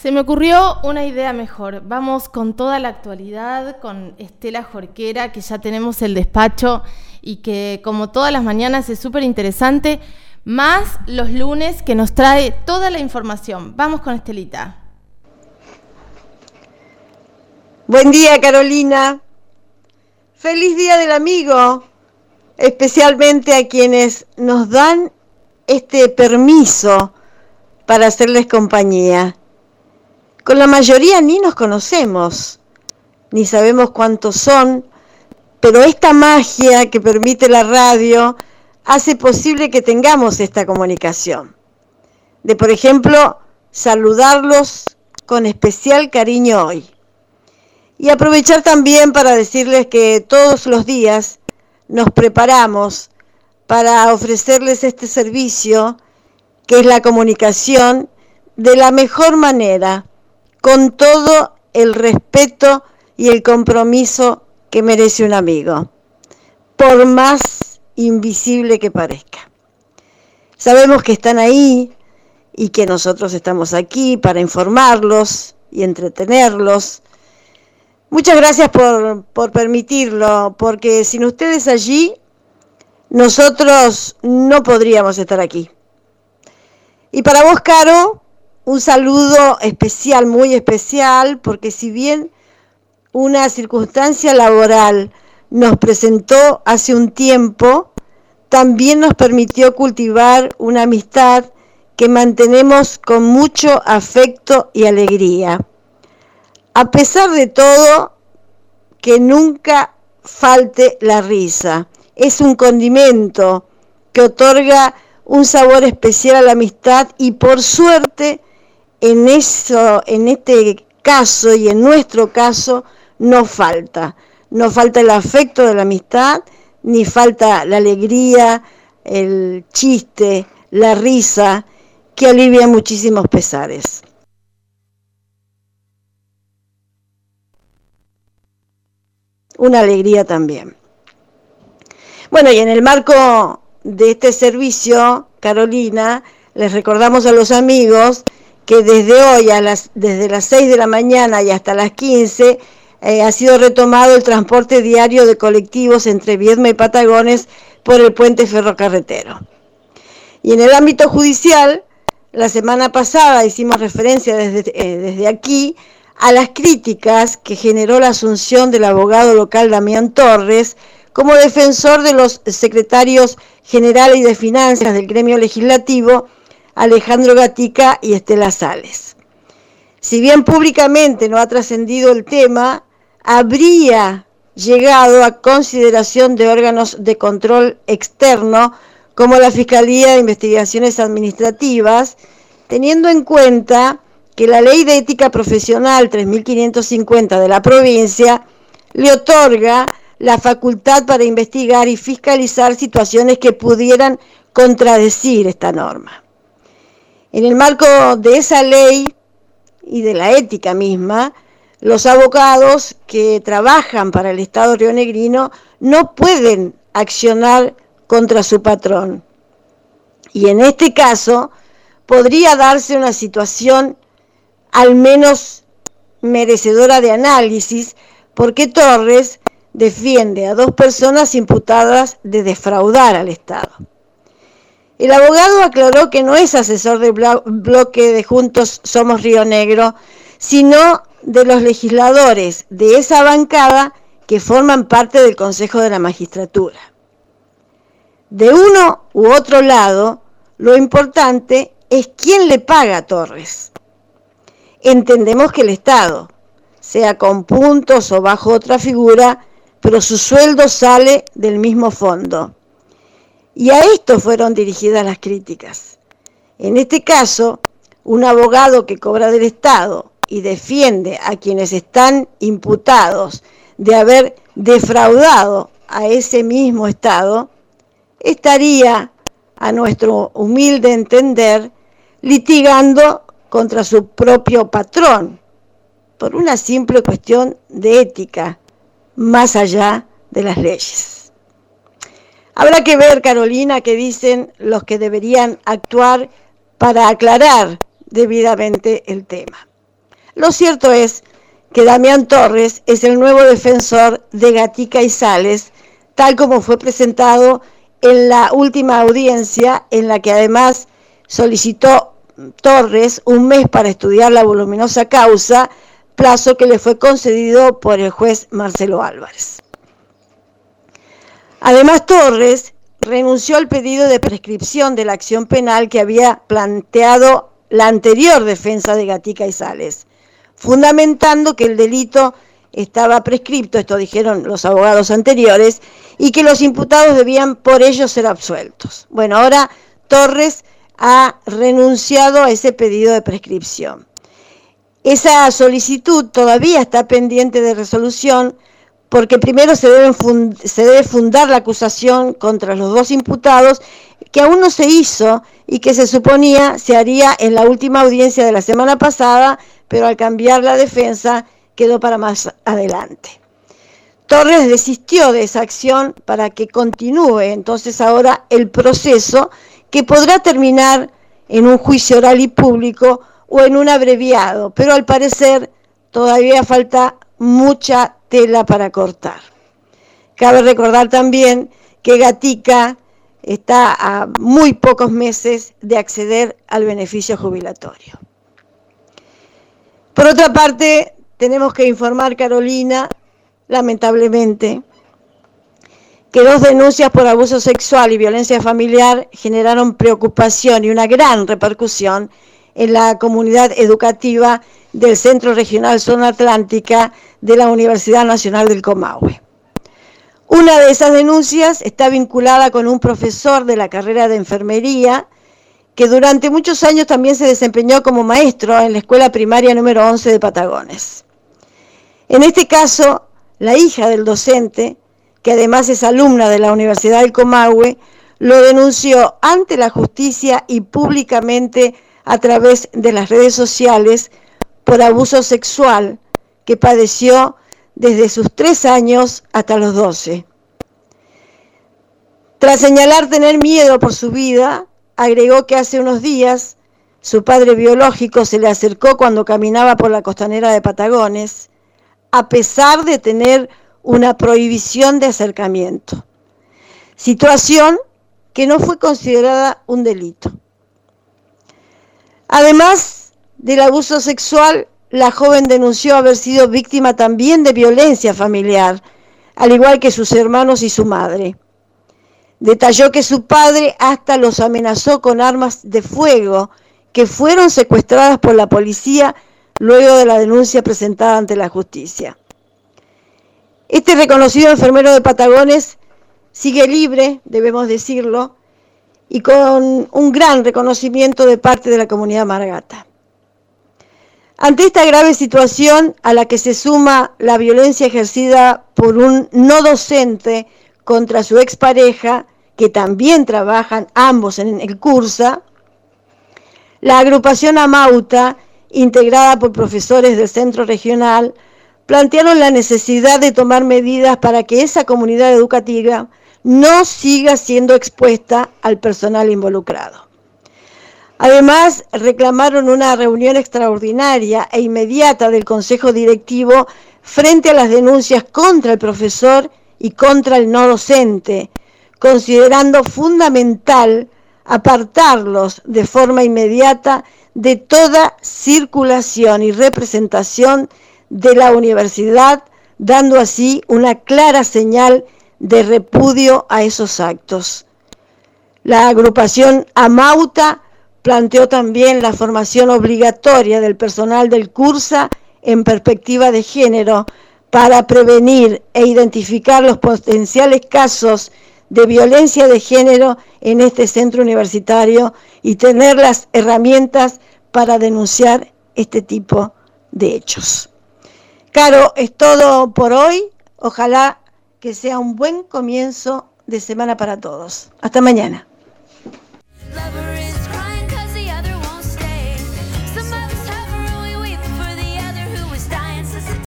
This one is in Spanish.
Se me ocurrió una idea mejor. Vamos con toda la actualidad, con Estela Jorquera, que ya tenemos el despacho y que como todas las mañanas es súper interesante, más los lunes que nos trae toda la información. Vamos con Estelita. Buen día, Carolina. Feliz Día del Amigo, especialmente a quienes nos dan este permiso para hacerles compañía. Con la mayoría ni nos conocemos, ni sabemos cuántos son, pero esta magia que permite la radio hace posible que tengamos esta comunicación. De, por ejemplo, saludarlos con especial cariño hoy. Y aprovechar también para decirles que todos los días nos preparamos para ofrecerles este servicio, que es la comunicación, de la mejor manera, con todo el respeto y el compromiso que merece un amigo, por más invisible que parezca. Sabemos que están ahí y que nosotros estamos aquí para informarlos y entretenerlos. Muchas gracias por, por permitirlo, porque sin ustedes allí, nosotros no podríamos estar aquí. Y para vos, Caro, un saludo especial, muy especial, porque si bien una circunstancia laboral nos presentó hace un tiempo, también nos permitió cultivar una amistad que mantenemos con mucho afecto y alegría. A pesar de todo, que nunca falte la risa. Es un condimento que otorga un sabor especial a la amistad y por suerte en eso en este caso y en nuestro caso no falta. No falta el afecto de la amistad, ni falta la alegría, el chiste, la risa, que alivia muchísimos pesares. Una alegría también. Bueno, y en el marco de este servicio, Carolina, les recordamos a los amigos que desde hoy, a las, desde las 6 de la mañana y hasta las 15, eh, ha sido retomado el transporte diario de colectivos entre Viedma y Patagones por el puente ferrocarretero. Y en el ámbito judicial, la semana pasada hicimos referencia desde, eh, desde aquí a las críticas que generó la asunción del abogado local Damián Torres como defensor de los secretarios generales y de finanzas del gremio legislativo, Alejandro Gatica y Estela Sales. Si bien públicamente no ha trascendido el tema, habría llegado a consideración de órganos de control externo como la Fiscalía de Investigaciones Administrativas, teniendo en cuenta que la Ley de Ética Profesional 3550 de la provincia le otorga la facultad para investigar y fiscalizar situaciones que pudieran contradecir esta norma. En el marco de esa ley y de la ética misma, los abogados que trabajan para el Estado rionegrino no pueden accionar contra su patrón. Y en este caso podría darse una situación al menos merecedora de análisis, porque Torres defiende a dos personas imputadas de defraudar al Estado. El abogado aclaró que no es asesor del bloque de Juntos Somos Río Negro, sino de los legisladores de esa bancada que forman parte del Consejo de la Magistratura. De uno u otro lado, lo importante es quién le paga a Torres. Entendemos que el Estado, sea con puntos o bajo otra figura, pero su sueldo sale del mismo fondo. Y a esto fueron dirigidas las críticas. En este caso, un abogado que cobra del Estado y defiende a quienes están imputados de haber defraudado a ese mismo Estado, estaría, a nuestro humilde entender, litigando contra su propio patrón, por una simple cuestión de ética, más allá de las leyes. Habrá que ver, Carolina, qué dicen los que deberían actuar para aclarar debidamente el tema. Lo cierto es que Damián Torres es el nuevo defensor de Gatica y Sales, tal como fue presentado en la última audiencia, en la que además solicitó Torres un mes para estudiar la voluminosa causa, plazo que le fue concedido por el juez Marcelo Álvarez. Además, Torres renunció al pedido de prescripción de la acción penal que había planteado la anterior defensa de Gatica y Sales, fundamentando que el delito estaba prescripto, esto dijeron los abogados anteriores, y que los imputados debían por ello ser absueltos. Bueno, ahora Torres ha renunciado a ese pedido de prescripción. Esa solicitud todavía está pendiente de resolución porque primero se, se debe fundar la acusación contra los dos imputados que aún no se hizo y que se suponía se haría en la última audiencia de la semana pasada, pero al cambiar la defensa quedó para más adelante. Torres desistió de esa acción para que continúe entonces ahora el proceso que podrá terminar en un juicio oral y público o en un abreviado, pero al parecer todavía falta mucha tela para cortar. Cabe recordar también que Gatica está a muy pocos meses de acceder al beneficio jubilatorio. Por otra parte, tenemos que informar, Carolina, lamentablemente, que dos denuncias por abuso sexual y violencia familiar generaron preocupación y una gran repercusión en la comunidad educativa del Centro Regional Zona Atlántica de la Universidad Nacional del Comahue. Una de esas denuncias está vinculada con un profesor de la carrera de enfermería que durante muchos años también se desempeñó como maestro en la escuela primaria número 11 de Patagones. En este caso, la hija del docente, que además es alumna de la Universidad del Comahue, lo denunció ante la justicia y públicamente a través de las redes sociales por abuso sexual que padeció desde sus tres años hasta los doce. Tras señalar tener miedo por su vida, agregó que hace unos días su padre biológico se le acercó cuando caminaba por la costanera de Patagones, a pesar de tener una prohibición de acercamiento, situación que no fue considerada un delito. Además del abuso sexual, la joven denunció haber sido víctima también de violencia familiar, al igual que sus hermanos y su madre. Detalló que su padre hasta los amenazó con armas de fuego que fueron secuestradas por la policía luego de la denuncia presentada ante la justicia. Este reconocido enfermero de Patagones sigue libre, debemos decirlo, y con un gran reconocimiento de parte de la comunidad margata. Ante esta grave situación a la que se suma la violencia ejercida por un no docente contra su expareja, que también trabajan ambos en el cursa, la agrupación Amauta, integrada por profesores del centro regional, plantearon la necesidad de tomar medidas para que esa comunidad educativa no siga siendo expuesta al personal involucrado. Además, reclamaron una reunión extraordinaria e inmediata del Consejo Directivo frente a las denuncias contra el profesor y contra el no docente, considerando fundamental apartarlos de forma inmediata de toda circulación y representación de la universidad, dando así una clara señal de repudio a esos actos. La agrupación Amauta planteó también la formación obligatoria del personal del CURSA en perspectiva de género para prevenir e identificar los potenciales casos de violencia de género en este centro universitario y tener las herramientas para denunciar este tipo de hechos. Caro, es todo por hoy. Ojalá que sea un buen comienzo de semana para todos. Hasta mañana.